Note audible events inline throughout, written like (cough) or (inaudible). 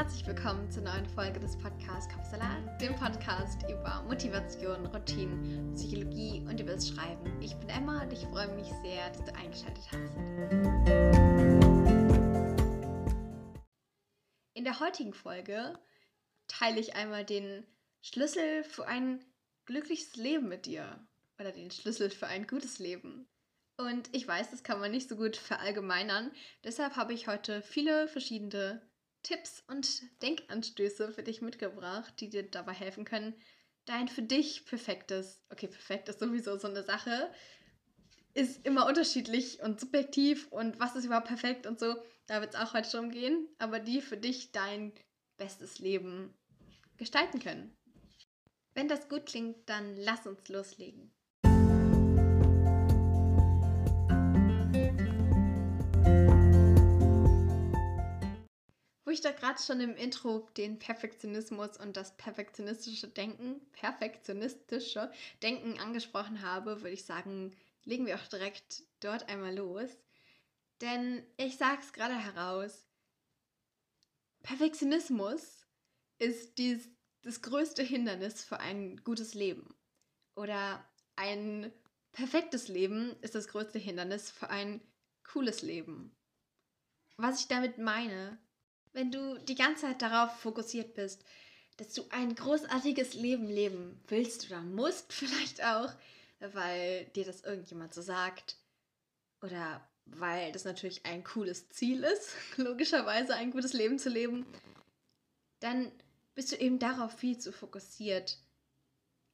herzlich willkommen zur neuen Folge des Podcasts Kopfsalat, dem Podcast über Motivation, Routinen, Psychologie und über das Schreiben. Ich bin Emma und ich freue mich sehr, dass du eingeschaltet hast. In der heutigen Folge teile ich einmal den Schlüssel für ein glückliches Leben mit dir oder den Schlüssel für ein gutes Leben. Und ich weiß, das kann man nicht so gut verallgemeinern. Deshalb habe ich heute viele verschiedene Tipps und Denkanstöße für dich mitgebracht, die dir dabei helfen können, dein für dich perfektes, okay, perfekt ist sowieso so eine Sache, ist immer unterschiedlich und subjektiv und was ist überhaupt perfekt und so, da wird es auch heute schon gehen, aber die für dich dein bestes Leben gestalten können. Wenn das gut klingt, dann lass uns loslegen. Ich da gerade schon im Intro den Perfektionismus und das perfektionistische Denken, perfektionistische Denken angesprochen habe, würde ich sagen, legen wir auch direkt dort einmal los. Denn ich sage es gerade heraus, Perfektionismus ist dies, das größte Hindernis für ein gutes Leben. Oder ein perfektes Leben ist das größte Hindernis für ein cooles Leben. Was ich damit meine, wenn du die ganze Zeit darauf fokussiert bist, dass du ein großartiges Leben leben willst oder musst (laughs) vielleicht auch, weil dir das irgendjemand so sagt oder weil das natürlich ein cooles Ziel ist, (laughs) logischerweise ein gutes Leben zu leben, dann bist du eben darauf viel zu fokussiert,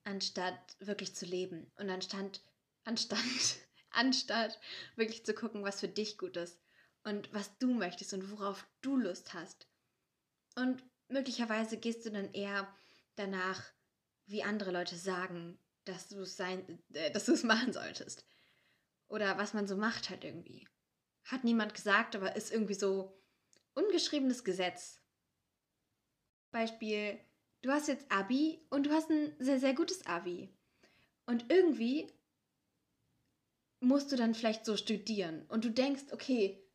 anstatt wirklich zu leben und anstatt, anstatt, (laughs) anstatt wirklich zu gucken, was für dich gut ist und was du möchtest und worauf du Lust hast. Und möglicherweise gehst du dann eher danach, wie andere Leute sagen, dass du es sein, äh, dass du es machen solltest. Oder was man so macht halt irgendwie. Hat niemand gesagt, aber ist irgendwie so ungeschriebenes Gesetz. Beispiel, du hast jetzt Abi und du hast ein sehr, sehr gutes Abi. Und irgendwie musst du dann vielleicht so studieren. Und du denkst, okay,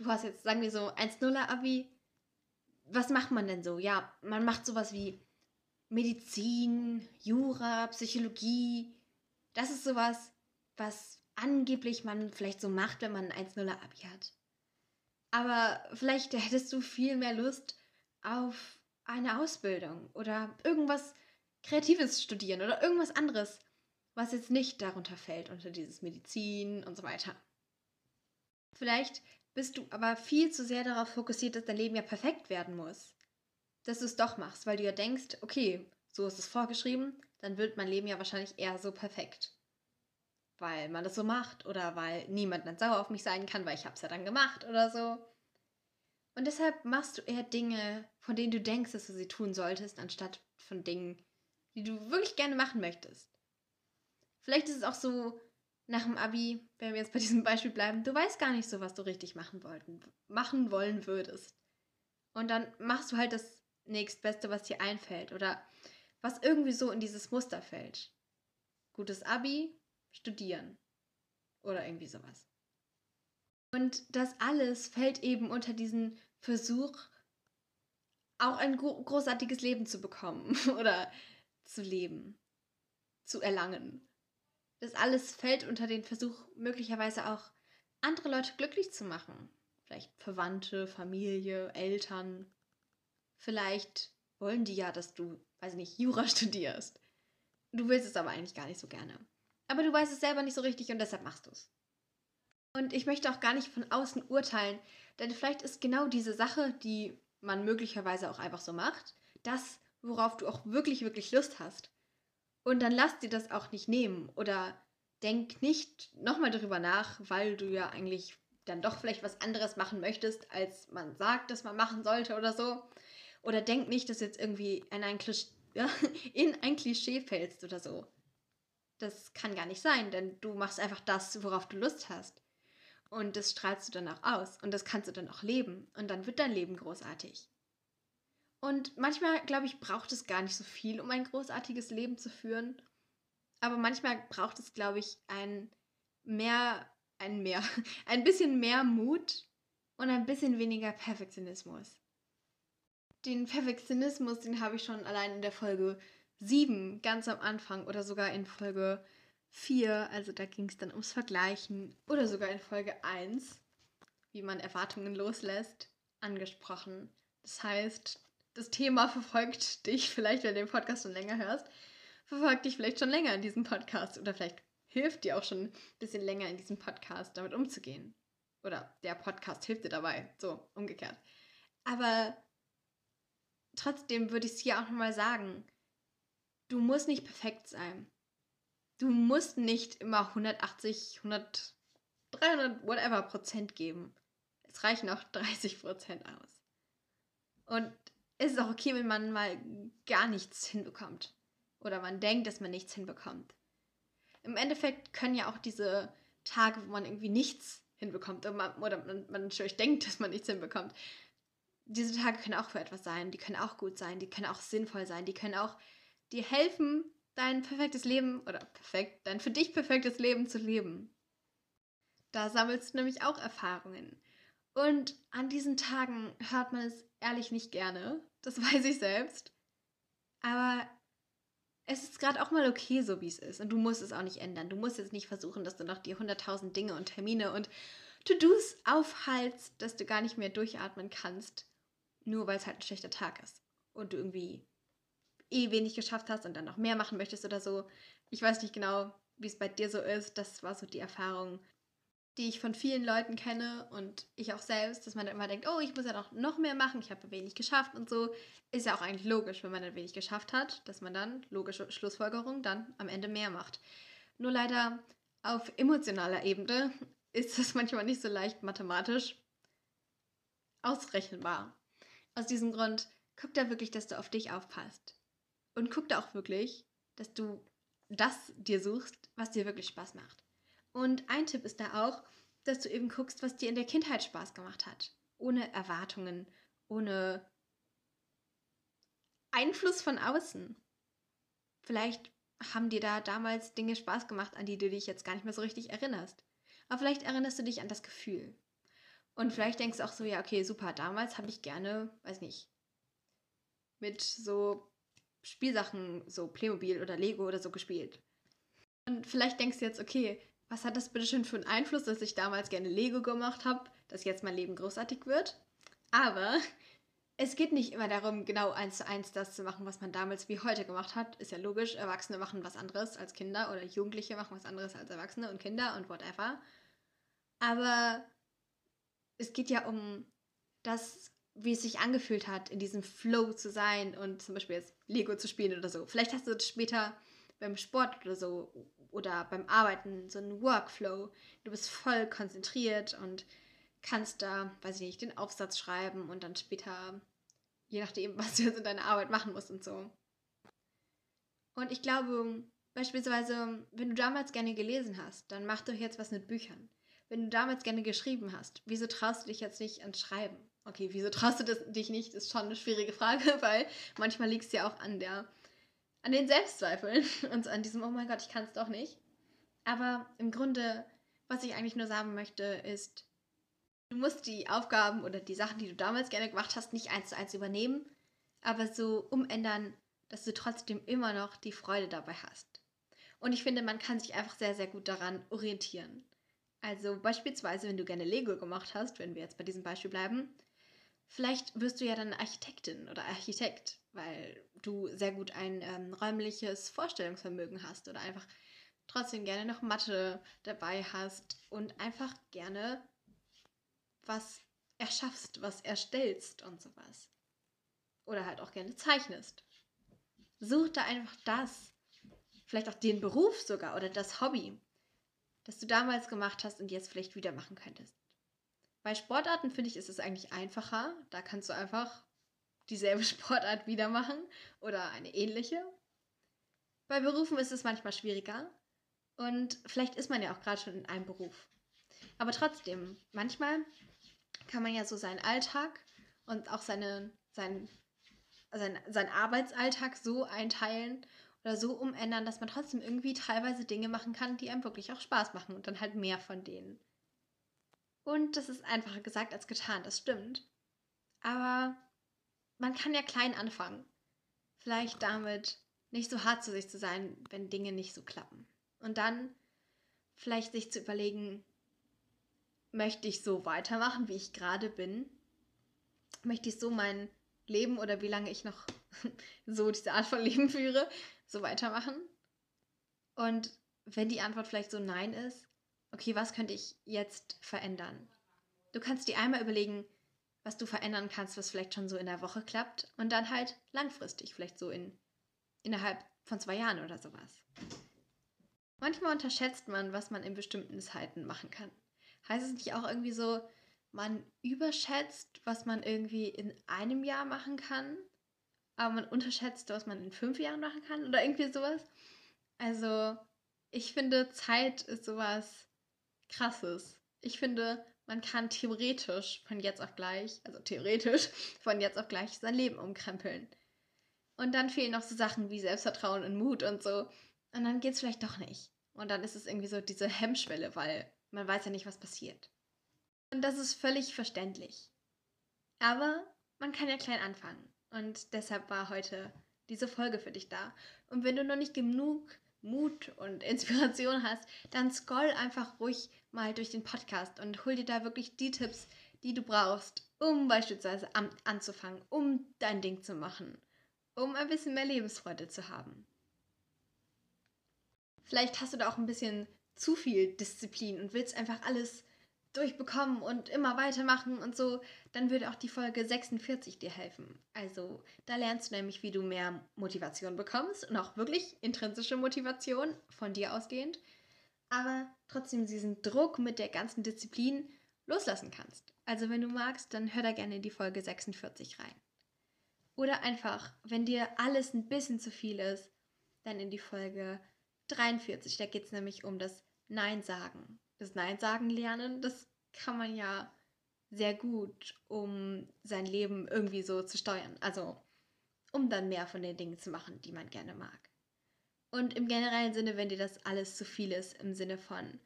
du hast jetzt, sagen wir so, 1-0er Abi. Was macht man denn so? Ja, man macht sowas wie Medizin, Jura, Psychologie. Das ist sowas, was angeblich man vielleicht so macht, wenn man ein 1-0er Abi hat. Aber vielleicht hättest du viel mehr Lust auf eine Ausbildung oder irgendwas Kreatives studieren oder irgendwas anderes, was jetzt nicht darunter fällt, unter dieses Medizin und so weiter. Vielleicht bist du aber viel zu sehr darauf fokussiert, dass dein Leben ja perfekt werden muss. Dass du es doch machst, weil du ja denkst, okay, so ist es vorgeschrieben, dann wird mein Leben ja wahrscheinlich eher so perfekt. Weil man das so macht oder weil niemand dann sauer auf mich sein kann, weil ich es ja dann gemacht oder so. Und deshalb machst du eher Dinge, von denen du denkst, dass du sie tun solltest, anstatt von Dingen, die du wirklich gerne machen möchtest. Vielleicht ist es auch so, nach dem Abi, wenn wir jetzt bei diesem Beispiel bleiben, du weißt gar nicht so, was du richtig machen wollten, machen wollen würdest. Und dann machst du halt das nächstbeste, was dir einfällt oder was irgendwie so in dieses Muster fällt. Gutes Abi, studieren oder irgendwie sowas. Und das alles fällt eben unter diesen Versuch, auch ein großartiges Leben zu bekommen (laughs) oder zu leben, zu erlangen. Das alles fällt unter den Versuch, möglicherweise auch andere Leute glücklich zu machen. Vielleicht Verwandte, Familie, Eltern. Vielleicht wollen die ja, dass du, weiß ich nicht, Jura (laughs) studierst. Du willst es aber eigentlich gar nicht so gerne. Aber du weißt es selber nicht so richtig und deshalb machst du es. Und ich möchte auch gar nicht von außen urteilen, denn vielleicht ist genau diese Sache, die man möglicherweise auch einfach so macht, das, worauf du auch wirklich, wirklich Lust hast. Und dann lass dir das auch nicht nehmen oder denk nicht nochmal darüber nach, weil du ja eigentlich dann doch vielleicht was anderes machen möchtest, als man sagt, dass man machen sollte oder so. Oder denk nicht, dass du jetzt irgendwie in ein, Klisch (laughs) in ein Klischee fällst oder so. Das kann gar nicht sein, denn du machst einfach das, worauf du Lust hast. Und das strahlst du dann auch aus. Und das kannst du dann auch leben. Und dann wird dein Leben großartig. Und manchmal, glaube ich, braucht es gar nicht so viel, um ein großartiges Leben zu führen. Aber manchmal braucht es, glaube ich, ein mehr, ein mehr, (laughs) ein bisschen mehr Mut und ein bisschen weniger Perfektionismus. den Perfektionismus, den habe ich schon allein in der Folge 7 ganz am Anfang oder sogar in Folge 4, also da ging es dann ums Vergleichen oder sogar in Folge 1, wie man Erwartungen loslässt, angesprochen. Das heißt, das Thema verfolgt dich vielleicht, wenn du den Podcast schon länger hörst, verfolgt dich vielleicht schon länger in diesem Podcast oder vielleicht hilft dir auch schon ein bisschen länger in diesem Podcast damit umzugehen. Oder der Podcast hilft dir dabei, so umgekehrt. Aber trotzdem würde ich es hier auch nochmal sagen, du musst nicht perfekt sein. Du musst nicht immer 180, 100, 300, whatever Prozent geben. Es reichen auch 30 Prozent aus. Und es ist auch okay, wenn man mal gar nichts hinbekommt. Oder man denkt, dass man nichts hinbekommt. Im Endeffekt können ja auch diese Tage, wo man irgendwie nichts hinbekommt oder man, oder man natürlich denkt, dass man nichts hinbekommt, diese Tage können auch für etwas sein, die können auch gut sein, die können auch sinnvoll sein, die können auch dir helfen, dein perfektes Leben oder perfekt, dein für dich perfektes Leben zu leben. Da sammelst du nämlich auch Erfahrungen. Und an diesen Tagen hört man es ehrlich nicht gerne, das (laughs) weiß ich selbst. Aber es ist gerade auch mal okay, so wie es ist. Und du musst es auch nicht ändern. Du musst jetzt nicht versuchen, dass du noch die 100.000 Dinge und Termine und To-Dos aufhalst, dass du gar nicht mehr durchatmen kannst, nur weil es halt ein schlechter Tag ist. Und du irgendwie eh wenig geschafft hast und dann noch mehr machen möchtest oder so. Ich weiß nicht genau, wie es bei dir so ist. Das war so die Erfahrung, die ich von vielen Leuten kenne und ich auch selbst, dass man dann immer denkt, oh, ich muss ja noch, noch mehr machen, ich habe wenig geschafft und so. Ist ja auch eigentlich logisch, wenn man dann wenig geschafft hat, dass man dann, logische Schlussfolgerung, dann am Ende mehr macht. Nur leider auf emotionaler Ebene (laughs) ist das manchmal nicht so leicht mathematisch ausrechenbar. Aus diesem Grund, guck da wirklich, dass du auf dich aufpasst. Und guck da auch wirklich, dass du das dir suchst, was dir wirklich Spaß macht. Und ein Tipp ist da auch, dass du eben guckst, was dir in der Kindheit Spaß gemacht hat. Ohne Erwartungen, ohne Einfluss von außen. Vielleicht haben dir da damals Dinge Spaß gemacht, an die du dich jetzt gar nicht mehr so richtig erinnerst. Aber vielleicht erinnerst du dich an das Gefühl. Und vielleicht denkst du auch so, ja, okay, super, damals habe ich gerne, weiß nicht, mit so Spielsachen, so Playmobil oder Lego oder so gespielt. Und vielleicht denkst du jetzt, okay, was hat das bitte schön für einen Einfluss, dass ich damals gerne Lego gemacht habe, dass jetzt mein Leben großartig wird? Aber es geht nicht immer darum, genau eins zu eins das zu machen, was man damals wie heute gemacht hat. Ist ja logisch, Erwachsene machen was anderes als Kinder oder Jugendliche machen was anderes als Erwachsene und Kinder und whatever. Aber es geht ja um das, wie es sich angefühlt hat, in diesem Flow zu sein und zum Beispiel jetzt Lego zu spielen oder so. Vielleicht hast du später beim Sport oder so oder beim Arbeiten so einen Workflow. Du bist voll konzentriert und kannst da, weiß ich nicht, den Aufsatz schreiben und dann später, je nachdem, (laughs) was du jetzt in deiner Arbeit machen musst und so. Und ich glaube, beispielsweise, wenn du damals gerne gelesen hast, dann mach doch jetzt was mit Büchern. Wenn du damals gerne geschrieben hast, wieso traust du dich jetzt nicht ans Schreiben? Okay, wieso traust du das, dich nicht, ist schon eine schwierige Frage, (laughs) weil manchmal liegt es ja auch an der an den Selbstzweifeln (laughs) und an diesem, oh mein Gott, ich kann es doch nicht. Aber im Grunde, was ich eigentlich nur sagen möchte, ist, du musst die Aufgaben oder die Sachen, die du damals gerne gemacht hast, nicht eins zu eins übernehmen, aber so umändern, dass du trotzdem immer noch die Freude dabei hast. Und ich finde, man kann sich einfach sehr, sehr gut daran orientieren. Also beispielsweise, wenn du gerne Lego gemacht hast, wenn wir jetzt bei diesem Beispiel bleiben, vielleicht wirst du ja dann Architektin oder Architekt weil du sehr gut ein ähm, räumliches Vorstellungsvermögen hast oder einfach trotzdem gerne noch Mathe dabei hast und einfach gerne was erschaffst, was erstellst und sowas. Oder halt auch gerne zeichnest. Such da einfach das. Vielleicht auch den Beruf sogar oder das Hobby, das du damals gemacht hast und jetzt vielleicht wieder machen könntest. Bei Sportarten finde ich, ist es eigentlich einfacher. Da kannst du einfach dieselbe (laughs) Sportart wieder machen oder eine ähnliche. Bei Berufen ist es manchmal schwieriger und vielleicht ist man ja auch gerade schon in einem Beruf. Aber trotzdem, manchmal kann man ja so seinen Alltag und auch seine, sein, sein, seinen Arbeitsalltag so einteilen oder so umändern, dass man trotzdem irgendwie teilweise Dinge machen kann, die einem wirklich auch Spaß machen und dann halt mehr von denen. Und das ist einfacher gesagt als getan, das stimmt. Aber man kann ja klein anfangen. Vielleicht damit nicht so hart zu sich zu sein, wenn Dinge nicht so klappen. Und dann vielleicht sich zu überlegen, möchte ich so weitermachen, wie ich gerade bin? Möchte ich so mein Leben oder wie lange ich noch (laughs) so diese Art von Leben führe, so weitermachen? Und wenn die Antwort vielleicht so nein ist, okay, was könnte ich jetzt verändern? Du kannst dir einmal überlegen, was du verändern kannst, was vielleicht schon so in der Woche klappt und dann halt langfristig, vielleicht so in innerhalb von zwei Jahren oder sowas. Manchmal unterschätzt man, was man in bestimmten Zeiten machen kann. Heißt es nicht auch irgendwie so, man überschätzt, was man irgendwie in einem Jahr machen kann, aber man unterschätzt, was man in fünf Jahren machen kann oder irgendwie sowas? Also, ich finde, Zeit ist sowas Krasses. Ich finde, man kann theoretisch von jetzt auf gleich, also theoretisch (laughs) von jetzt auf gleich sein Leben umkrempeln. Und dann fehlen noch so Sachen wie Selbstvertrauen und Mut und so. Und dann geht es vielleicht doch nicht. Und dann ist es irgendwie so diese Hemmschwelle, weil man weiß ja nicht, was passiert. Und das ist völlig verständlich. Aber man kann ja klein anfangen. Und deshalb war heute diese Folge für dich da. Und wenn du noch nicht genug Mut und Inspiration hast, dann scroll einfach ruhig mal durch den Podcast und hol dir da wirklich die Tipps, die du brauchst, um beispielsweise an anzufangen, um dein Ding zu machen, um ein bisschen mehr Lebensfreude zu haben. Vielleicht hast du da auch ein bisschen zu viel Disziplin und willst einfach alles durchbekommen und immer weitermachen und so, dann würde auch die Folge 46 dir helfen. Also da lernst du nämlich, wie du mehr Motivation bekommst und auch wirklich intrinsische Motivation von dir ausgehend, aber trotzdem diesen Druck mit der ganzen Disziplin loslassen kannst. Also wenn du magst, dann hör da gerne in die Folge 46 rein. Oder einfach, wenn dir alles ein bisschen zu viel ist, dann in die Folge 43. Da geht es nämlich um das Nein sagen das Nein sagen lernen, das kann man ja sehr gut, um sein Leben irgendwie so zu steuern. Also, um dann mehr von den Dingen zu machen, die man gerne mag. Und im generellen Sinne, wenn dir das alles zu viel ist, im Sinne von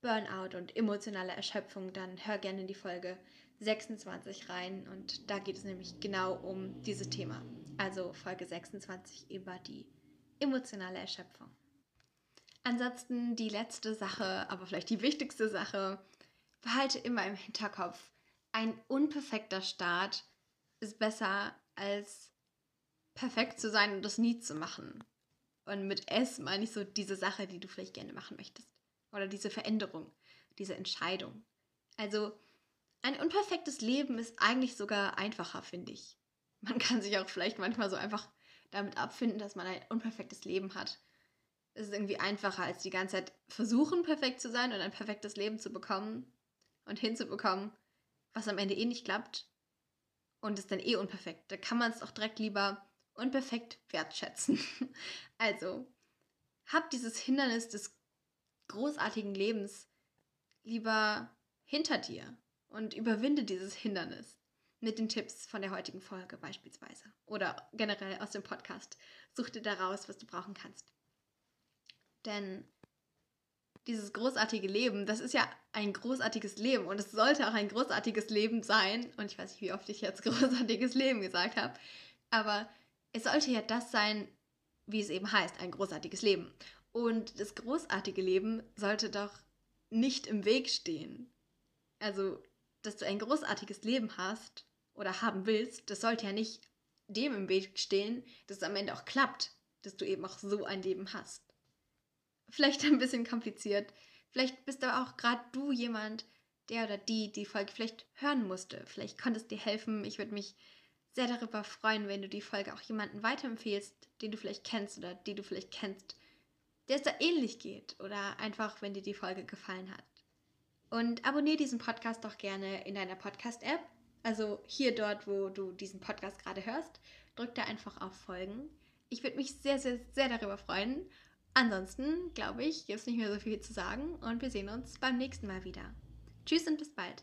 Burnout und emotionaler Erschöpfung, dann hör gerne in die Folge 26 rein. Und da geht es nämlich genau um dieses Thema. Also Folge 26 über die emotionale Erschöpfung. Ansonsten die letzte Sache, aber vielleicht die wichtigste Sache, behalte immer im Hinterkopf, ein unperfekter Start ist besser als perfekt zu sein und das nie zu machen. Und mit S meine ich so diese Sache, die du vielleicht gerne machen möchtest. Oder diese Veränderung, diese Entscheidung. Also ein unperfektes Leben ist eigentlich sogar einfacher, finde ich. Man kann sich auch vielleicht manchmal so einfach damit abfinden, dass man ein unperfektes Leben hat ist es irgendwie einfacher, als die ganze Zeit versuchen, perfekt zu sein und ein perfektes Leben zu bekommen und hinzubekommen, was am Ende eh nicht klappt und ist dann eh unperfekt. Da kann man es auch direkt lieber unperfekt wertschätzen. (laughs) also, hab dieses Hindernis des großartigen Lebens lieber hinter dir und überwinde dieses Hindernis mit den Tipps von der heutigen Folge beispielsweise oder generell aus dem Podcast. Such dir daraus, was du brauchen kannst. Denn dieses großartige Leben, das ist ja ein großartiges Leben und es sollte auch ein großartiges Leben sein. Und ich weiß nicht, wie oft ich jetzt (laughs) großartiges Leben gesagt habe, aber es sollte ja das sein, wie es eben heißt, ein großartiges Leben. Und das großartige Leben sollte doch nicht im Weg stehen. Also, dass du ein großartiges Leben hast oder haben willst, das sollte ja nicht dem im Weg stehen, dass es am Ende auch klappt, dass du eben auch so ein Leben hast vielleicht ein bisschen kompliziert. Vielleicht bist aber auch gerade du jemand, der oder die die Folge vielleicht hören musste. Vielleicht konntest dir helfen. Ich würde mich sehr darüber freuen, wenn du die Folge auch jemanden weiterempfehlst, den du vielleicht kennst oder die du vielleicht kennst, der es da ähnlich geht oder einfach, wenn dir die Folge gefallen hat. Und abonniere diesen Podcast doch gerne in deiner Podcast-App. Also hier dort, wo du diesen Podcast gerade hörst, drück da einfach auf Folgen. Ich würde mich sehr, sehr, sehr darüber freuen. Ansonsten, glaube ich, gibt es nicht mehr so viel zu sagen und wir sehen uns beim nächsten Mal wieder. Tschüss und bis bald.